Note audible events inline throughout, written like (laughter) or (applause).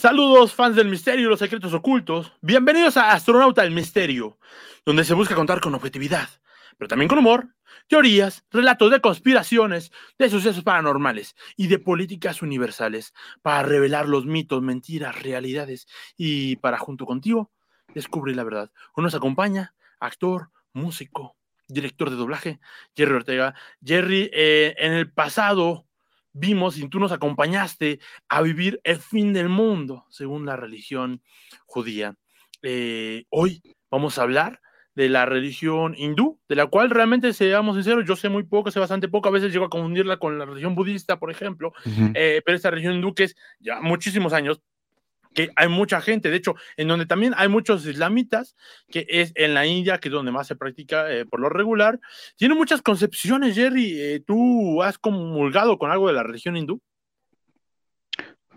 Saludos fans del misterio y los secretos ocultos. Bienvenidos a Astronauta del Misterio, donde se busca contar con objetividad, pero también con humor, teorías, relatos de conspiraciones, de sucesos paranormales y de políticas universales para revelar los mitos, mentiras, realidades y para junto contigo descubrir la verdad. Hoy nos acompaña actor, músico, director de doblaje, Jerry Ortega. Jerry, eh, en el pasado vimos y tú nos acompañaste a vivir el fin del mundo según la religión judía. Eh, hoy vamos a hablar de la religión hindú, de la cual realmente, seamos sinceros, yo sé muy poco, sé bastante poco, a veces llego a confundirla con la religión budista, por ejemplo, eh, pero esta religión hindú que es ya muchísimos años, que hay mucha gente, de hecho, en donde también hay muchos islamitas, que es en la India, que es donde más se practica eh, por lo regular, tiene muchas concepciones, Jerry, eh, ¿tú has comulgado con algo de la religión hindú?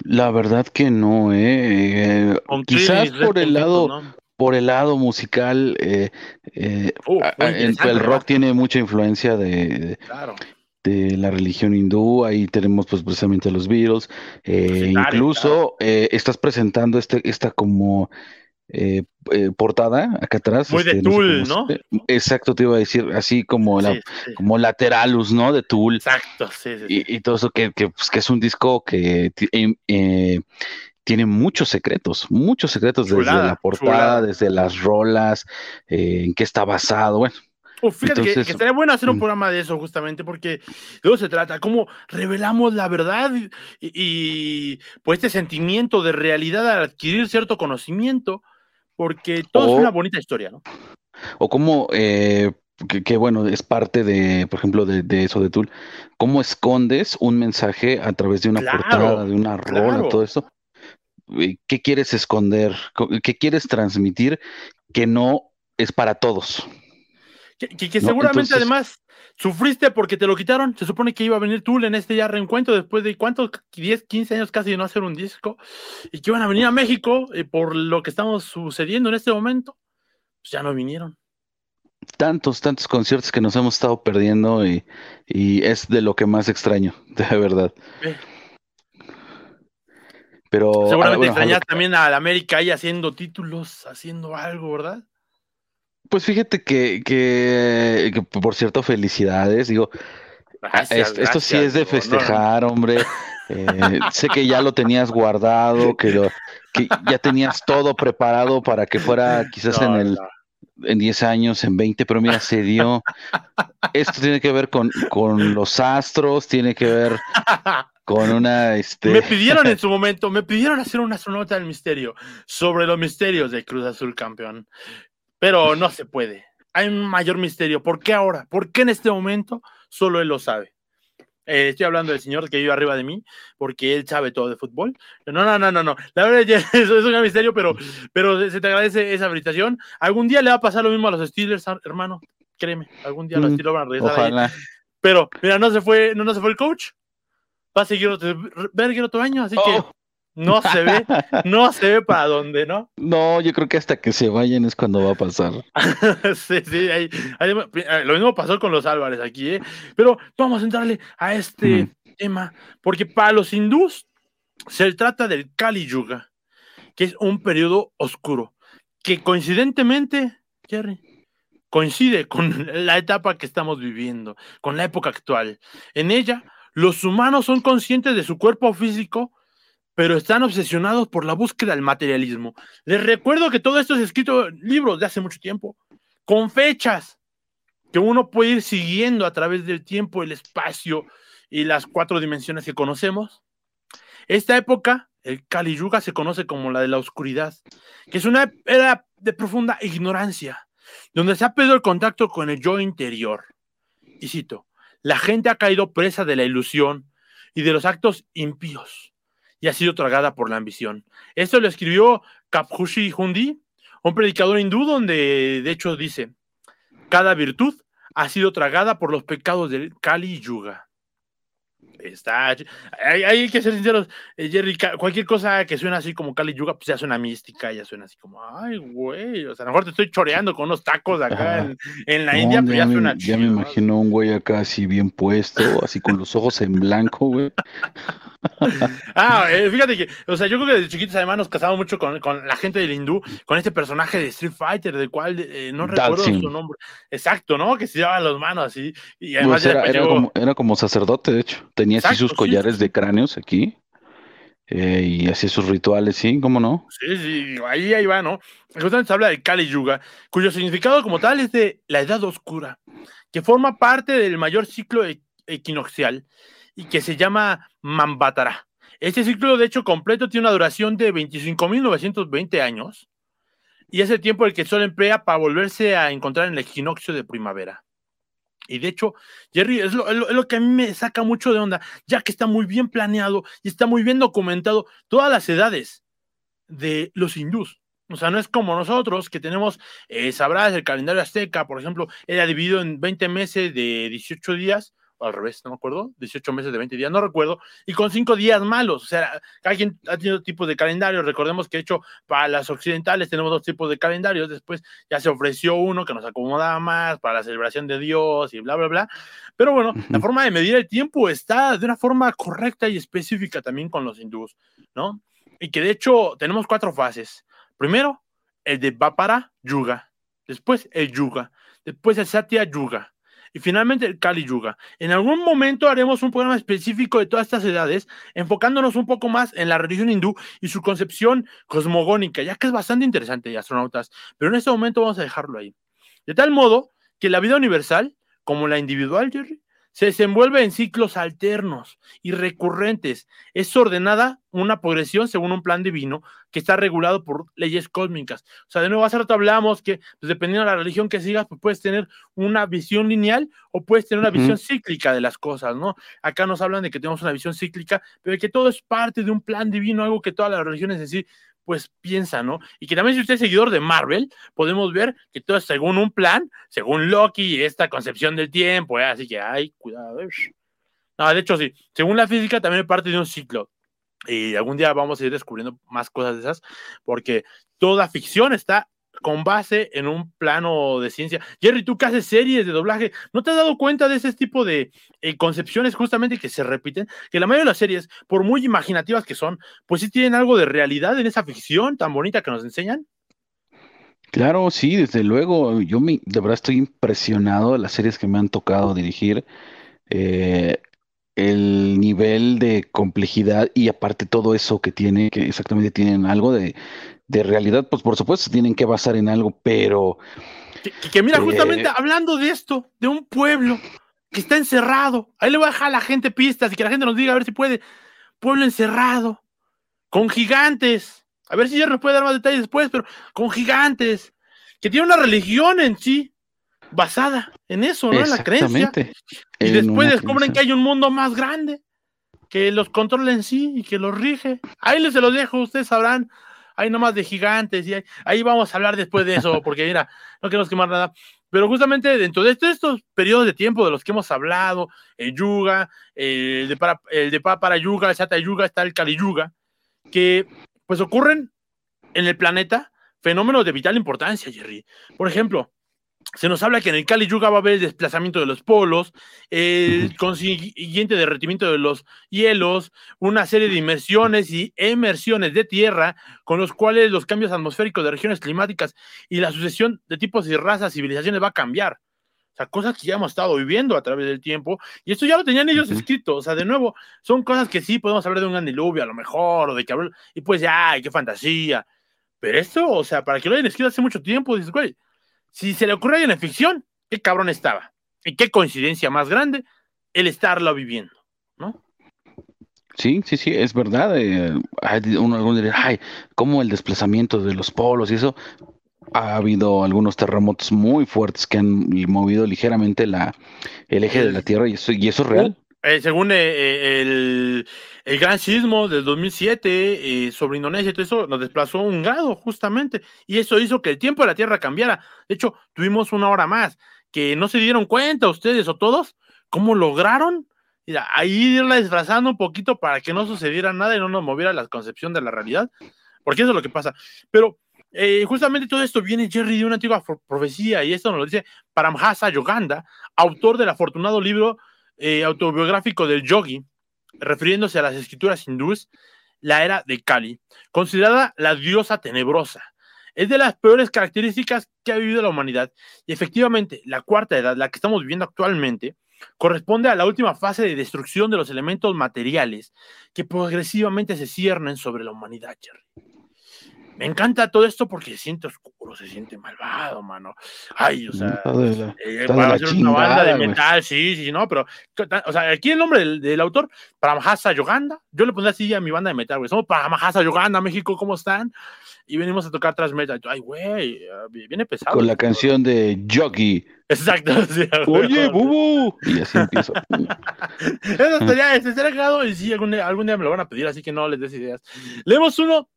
La verdad que no, eh. quizás por el lado, por el lado musical, eh, eh, uh, el rock tiene mucha influencia de, de, la religión hindú. Ahí tenemos pues precisamente los Beatles. Eh, incluso estás presentando este, esta como portada acá atrás. Muy de este, Tool, ¿no? Exacto, te iba a decir, así como, la, como Lateralus, ¿no? De Tool. Exacto, sí, y, y, todo eso que, que, pues, que es un disco que eh, tiene muchos secretos, muchos secretos desde la portada, desde las rolas, eh, en qué está basado, bueno. Fíjate que, estaría bueno hacer un mm. programa de eso justamente porque de eso se trata, cómo revelamos la verdad y, pues este sentimiento de realidad al adquirir cierto conocimiento, porque todo es una bonita historia, ¿no? O cómo, eh, que, bueno, es parte de, por ejemplo, de, eso de Tool, cómo escondes un mensaje a través de una portada, de una rola, todo eso eh, qué quieres esconder, qué quieres transmitir que no es para todos. Que, seguramente además sufriste porque te lo quitaron. Se supone que iba a venir Tool en este ya reencuentro después de cuántos, 10, 15 años casi de no hacer un disco y que iban a venir a México eh, por lo que estamos sucediendo en este momento. Pues ya no vinieron. Tantos, tantos conciertos que nos hemos estado perdiendo y, es de lo que más extraño, (laughs) de verdad. Pero, Seguramente extrañas también a la América ahí haciendo títulos, haciendo algo, ¿verdad? Pues fíjate que, que, por cierto, felicidades. Digo, esto, sí es de festejar, hombre. Eh, sé que ya lo tenías guardado, que, lo, que ya tenías todo preparado para que fuera quizás en el en 10 años, en 20, pero mira, se dio. Esto tiene que ver con, con los astros, tiene que ver con una... Este... Me pidieron en su momento, me pidieron hacer una astronauta del misterio sobre los misterios de Cruz Azul campeón, pero no se puede. Hay un mayor misterio. ¿Por qué ahora? ¿Por qué en este momento? Solo él lo sabe. Eh, estoy hablando del señor que vive arriba de mí, porque él sabe todo de fútbol. No, no, no, no, no. La verdad (laughs) eso es un misterio, pero, pero se te agradece esa habilitación. Algún día le va a pasar lo mismo a los Steelers, hermano. Créeme, algún día los mm, Steelers van a regresar Pero, mira, no se fue, no, no se fue el coach va a seguir otro, Berger otro año, así que oh. No se ve, no se ve para dónde, ¿no? (laughs) No, yo creo que hasta que se vayan es cuando va a pasar. (laughs) sí, sí, eh, lo mismo pasó con los Álvarez aquí, ¿eh? Pero vamos a entrarle a este tema, porque para los hindús se trata del Kali Yuga, que es un periodo oscuro, que coincidentemente, Jerry, coincide con (laughs) la etapa que estamos viviendo, con la época actual. En ella los humanos son conscientes de su cuerpo físico, pero están obsesionados por la búsqueda del materialismo. Les recuerdo que todo esto es escrito en libros de hace mucho tiempo, con fechas que uno puede ir siguiendo a través del tiempo, el espacio y las cuatro dimensiones que conocemos. Esta época, el Kali Yuga, se conoce como la de la oscuridad, que es una era de profunda ignorancia, donde se ha perdido el contacto con el yo interior. Y cito, la gente ha caído presa de la ilusión y de los actos impíos y ha sido tragada por la ambición. Esto lo escribió Kaphushi Hundi, un predicador hindú, donde de hecho dice: Cada virtud ha sido tragada por los pecados del Kali Yuga. Está, hay, que ser sinceros, eh, Jerry, cualquier cosa que suena así como Kali Yuga, pues ya suena mística, ya suena así como, ay, güey, o sea, a lo mejor te estoy choreando con unos tacos acá en, la India, pero ya, suena Ya me imagino un güey acá así bien puesto, así con los ojos en blanco, güey. ah, eh, fíjate que, o sea, yo creo que desde chiquitos además nos casamos mucho con, la gente del hindú, con este personaje de Street Fighter, del cual eh, no recuerdo su nombre. Exacto, ¿no? Que se llevaba las manos así. Y además pues era, era, como, era como sacerdote, de hecho. Tenía así sus collares de cráneos aquí. Eh, y hacía sus rituales, sí, ¿cómo no? Sí, sí, ahí, ahí va, ¿no? Justamente se habla de Kali Yuga, cuyo significado como tal es de la edad oscura, que forma parte del mayor ciclo e-, equinoccial y que se llama Mambatara. Este ciclo, de hecho, completo tiene una duración de 25.920 años y es el tiempo el que el Sol emplea para volverse a encontrar en el equinoccio de primavera. Y de hecho, Jerry, es lo, que a mí me saca mucho de onda, ya que está muy bien planeado y está muy bien documentado todas las edades de los hindús. O sea, no es como nosotros que tenemos, eh, sabrás, el calendario azteca, por ejemplo, era dividido en 20 meses de 18 días, al revés, no me acuerdo, 18 meses de 20 días, no recuerdo, y con 5 días malos. O sea, cada quien ha tenido tipos de calendarios. Recordemos que, de hecho, para las occidentales tenemos dos tipos de calendarios. Después ya se ofreció uno que nos acomodaba más para la celebración de Dios y bla, bla, bla. Pero bueno, la forma de medir el tiempo está de una forma correcta y específica también con los hindús, ¿no? Y que de hecho tenemos cuatro fases. Primero, el de Vapara Yuga. Después, el Yuga. Después, el Satya Yuga y finalmente el Kali Yuga. En algún momento haremos un programa específico de todas estas edades, enfocándonos un poco más en la religión hindú y su concepción cosmogónica, ya que es bastante interesante, astronautas, pero en este momento vamos a dejarlo ahí. De tal modo que la vida universal, como la individual, Jerry, se desenvuelve en ciclos alternos y recurrentes. Es ordenada una progresión según un plan divino que está regulado por leyes cósmicas. O sea, de nuevo, hace rato hablamos que pues, dependiendo de la religión que sigas, pues puedes tener una visión lineal o puedes tener una visión cíclica de las cosas, ¿no? Acá nos hablan de que tenemos una visión cíclica, pero de que todo es parte de un plan divino, algo que todas las religiones en sí pues piensa, ¿no? Y que también si usted es seguidor de Marvel, podemos ver que todo es según un plan, según Loki esta concepción del tiempo, ¿eh? así que, ay, cuidado. ¿eh? No, de hecho, sí, según la física también parte de un ciclo. Y algún día vamos a ir descubriendo más cosas de esas, porque toda ficción está con base en un plano de ciencia. Jerry, tú que haces series de doblaje, ¿no te has dado cuenta de ese tipo de eh, concepciones justamente que se repiten? Que la mayoría de las series, por muy imaginativas que son, pues sí tienen algo de realidad en esa ficción tan bonita que nos enseñan. Claro, sí, desde luego. Yo me, de verdad estoy impresionado de las series que me han tocado dirigir. Eh, el nivel de complejidad y aparte todo eso que tiene, que exactamente tienen algo de, de realidad, pues por supuesto tienen que basar en algo, pero... Que, mira, justamente eh, hablando de esto, de un pueblo que está encerrado, ahí le voy a dejar a la gente pistas y que la gente nos diga a ver si puede, pueblo encerrado, con gigantes, a ver si ya nos puede dar más detalles después, pero con gigantes, que tiene una religión en sí, basada en eso, ¿no? En la creencia. Y después descubren que hay un mundo más grande que los controla en sí y que los rige. Ahí les se los dejo, ustedes sabrán hay nomás de gigantes, y ahí vamos a hablar después de eso, (laughs) porque mira, no queremos quemar nada. Pero justamente dentro de estos, periodos de tiempo de los que hemos hablado, el Yuga, el de para, el de para Yuga, el Sata Yuga, está el Kali Yuga, que pues ocurren en el planeta fenómenos de vital importancia, Jerry. Por ejemplo, se nos habla que en el Kali Yuga va a haber el desplazamiento de los polos, el consiguiente derretimiento de los hielos, una serie de inmersiones y emersiones de tierra, con los cuales los cambios atmosféricos de regiones climáticas y la sucesión de tipos y razas, civilizaciones va a cambiar. O sea, cosas que ya hemos estado viviendo a través del tiempo, y esto ya lo tenían ellos escrito. O sea, de nuevo, son cosas que sí podemos hablar de un gran diluvio a lo mejor, o de que y pues ya, qué fantasía. Pero esto, o sea, para que lo hayan escrito hace mucho tiempo, dices, güey, si se le ocurre en la ficción, qué cabrón estaba. Y qué coincidencia más grande el estarlo viviendo, ¿no? Sí, sí, sí, es verdad. Eh, uno diría, ay, ¿cómo el desplazamiento de los polos y eso? Ha habido algunos terremotos muy fuertes que han movido ligeramente la, el eje de la Tierra y eso, y eso es real. Eh, según eh, eh, el, el, gran sismo del 2007 sobre Indonesia todo eso, nos desplazó un grado justamente. Y eso hizo que el tiempo de la Tierra cambiara. De hecho, tuvimos una hora más. Que no se dieron cuenta ustedes o todos cómo lograron ahí irla disfrazando un poquito para que no sucediera nada y no nos moviera la concepción de la realidad, porque eso es lo que pasa. Pero eh, justamente todo esto viene, Jerry, de una antigua profecía, y esto nos lo dice Paramhasa Yoganda, autor del afortunado libro eh, autobiográfico del yogi, refiriéndose a las escrituras hindúes, la era de Kali, considerada la diosa tenebrosa. Es de las peores características que ha vivido la humanidad. Y efectivamente, la cuarta edad, la que estamos viviendo actualmente, corresponde a la última fase de destrucción de los elementos materiales que progresivamente se ciernen sobre la humanidad, Jerry. Me encanta todo esto porque se siente oscuro, se siente malvado, mano. Ay, o sea, eh, para hacer una banda de metal, sí, sí, no, pero, o sea, aquí el nombre del, del autor, Paramahasa Yoganda, yo le pondría así a mi banda de metal, güey. Somos Paramahasa Yoganda, México, ¿cómo están? Y venimos a tocar tras metal. Ay, güey, viene pesado. Con la canción de Jockey. Exacto. (laughs) Oye, bubu. Y así empiezo. (laughs) Eso estaría, estaría y sí, algún día me lo van a pedir, así que no les des ideas. Leemos uno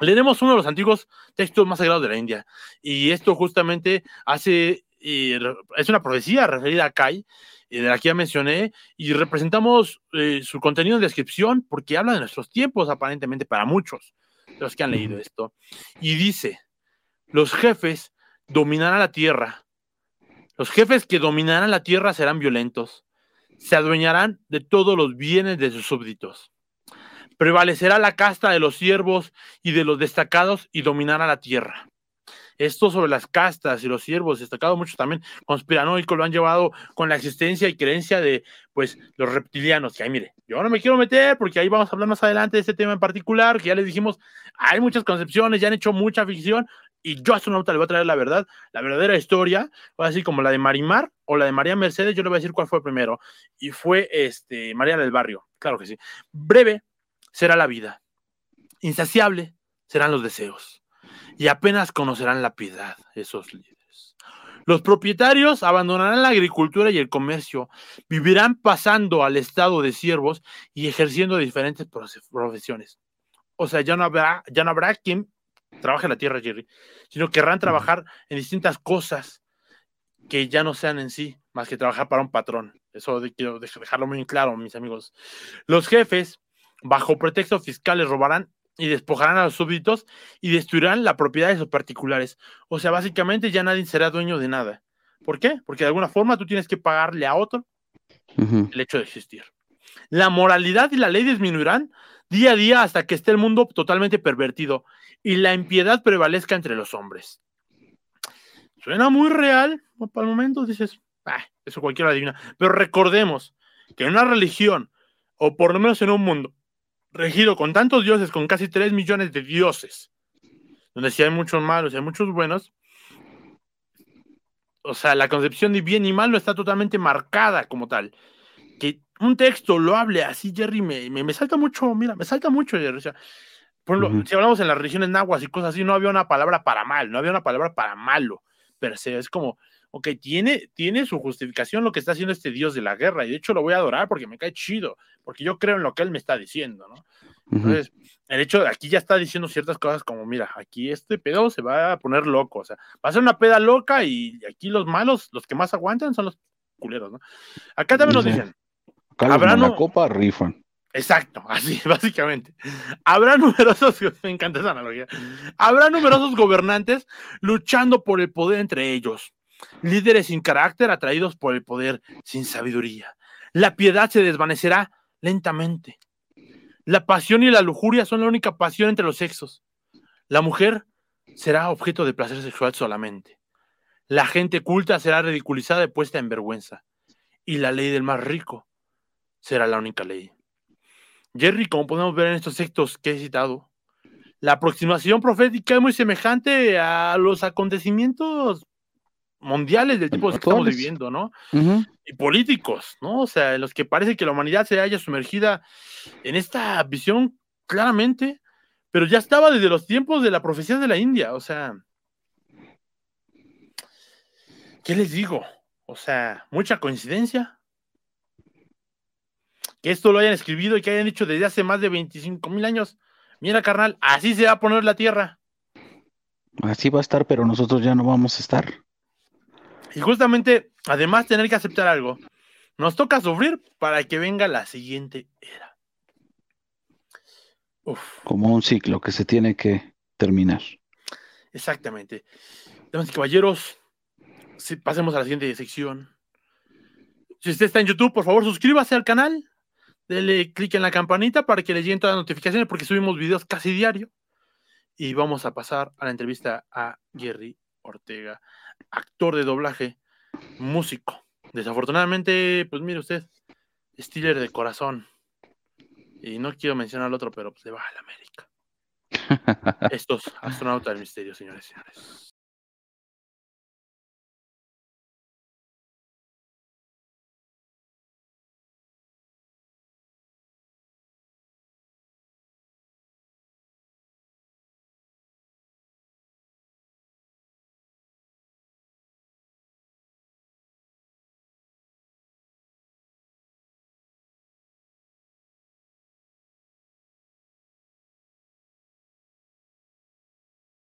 Leemos uno de los antiguos textos más sagrados de la India. Y esto justamente hace, es una profecía referida a Kai, de la que ya mencioné, y representamos eh, su contenido en descripción porque habla de nuestros tiempos, aparentemente para muchos de los que han leído esto. Y dice, los jefes dominarán la tierra. Los jefes que dominarán la tierra serán violentos. Se adueñarán de todos los bienes de sus súbditos Prevalecerá la casta de los siervos y de los destacados y dominará la tierra. Esto sobre las castas y los siervos destacados, muchos también conspiranoicos lo han llevado con la existencia y creencia de pues los reptilianos. Que ahí mire, yo no me quiero meter porque ahí vamos a hablar más adelante de este tema en particular, que ya les dijimos, hay muchas concepciones, ya han hecho mucha ficción, y yo a astronauta le voy a traer la verdad, la verdadera historia, así como la de Marimar o la de María Mercedes, yo le voy a decir cuál fue primero. Y fue este María del Barrio, claro que sí. Breve, será la vida. Insaciable serán los deseos. Y apenas conocerán la piedad esos líderes. Los propietarios abandonarán la agricultura y el comercio, vivirán pasando al estado de siervos y ejerciendo diferentes profesiones. O sea, ya no habrá, ya no habrá quien trabaje la tierra, Jerry, sino querrán trabajar en distintas cosas que ya no sean en sí, más que trabajar para un patrón. Eso quiero dejarlo muy claro, mis amigos. Los jefes bajo pretexto fiscal les robarán y despojarán a los súbditos y destruirán la propiedad de sus particulares. O sea, básicamente ya nadie será dueño de nada. ¿Por qué? Porque de alguna forma tú tienes que pagarle a otro el hecho de existir. La moralidad y la ley disminuirán día a día hasta que esté el mundo totalmente pervertido y la impiedad prevalezca entre los hombres. Suena muy real, para el momento dices, ah, eso cualquiera adivina, pero recordemos que en una religión, o por lo menos en un mundo, regido con tantos dioses, con casi 3 millones de dioses, donde si hay muchos malos y hay muchos buenos, o sea, la concepción de bien y mal no está totalmente marcada como tal. Que un texto lo hable así, Jerry, me, me, salta mucho, mira, me salta mucho, Jerry. O sea, por ejemplo, si hablamos en las regiones nahuas y cosas así, no había una palabra para mal, no había una palabra para malo, pero es como, ok, tiene, tiene su justificación lo que está haciendo este dios de la guerra, y de hecho lo voy a adorar porque me cae chido, porque yo creo en lo que él me está diciendo, ¿no? Entonces, el hecho de aquí ya está diciendo ciertas cosas como, mira, aquí este pedo se va a poner loco, o sea, va a ser una peda loca y aquí los malos, los que más aguantan son los culeros, ¿no? Acá también nos dicen, habrá una copa rifan. Exacto, (laughs) así, básicamente. Habrá numerosos, (laughs) me encanta esa analogía, habrá numerosos gobernantes luchando por el poder entre ellos líderes sin carácter atraídos por el poder sin sabiduría. La piedad se desvanecerá lentamente. La pasión y la lujuria son la única pasión entre los sexos. La mujer será objeto de placer sexual solamente. La gente culta será ridiculizada y puesta en vergüenza. Y la ley del más rico será la única ley. Jerry, como podemos ver en estos textos que he citado, la aproximación profética es muy semejante a los acontecimientos mundiales del tipo que estamos viviendo, ¿no? Y políticos, ¿no? O sea, en los que parece que la humanidad se haya sumergida en esta visión claramente, pero ya estaba desde los tiempos de la profecía de la India, o sea, ¿qué les digo? O sea, mucha coincidencia. Que esto lo hayan escribido y que hayan dicho desde hace más de 25 mil años. Mira, carnal, así se va a poner la tierra. Así va a estar, pero nosotros ya no vamos a estar. Y justamente, además, tener que aceptar algo, Nos toca sufrir para que venga la siguiente era. Como un ciclo que se tiene que terminar. Exactamente. Damas y caballeros, si pasemos a la siguiente sección. Si usted está en YouTube, por favor, suscríbase al canal. Dele clic en la campanita para que le lleguen todas las notificaciones porque subimos videos casi diario. Y vamos a pasar a la entrevista a Jerry Ortega, actor de doblaje, músico. Desafortunadamente, pues mire usted, Steeler de corazón. Y no quiero mencionar al otro, pero pues le va a la América. (laughs) Estos astronautas del misterio, señores y señores.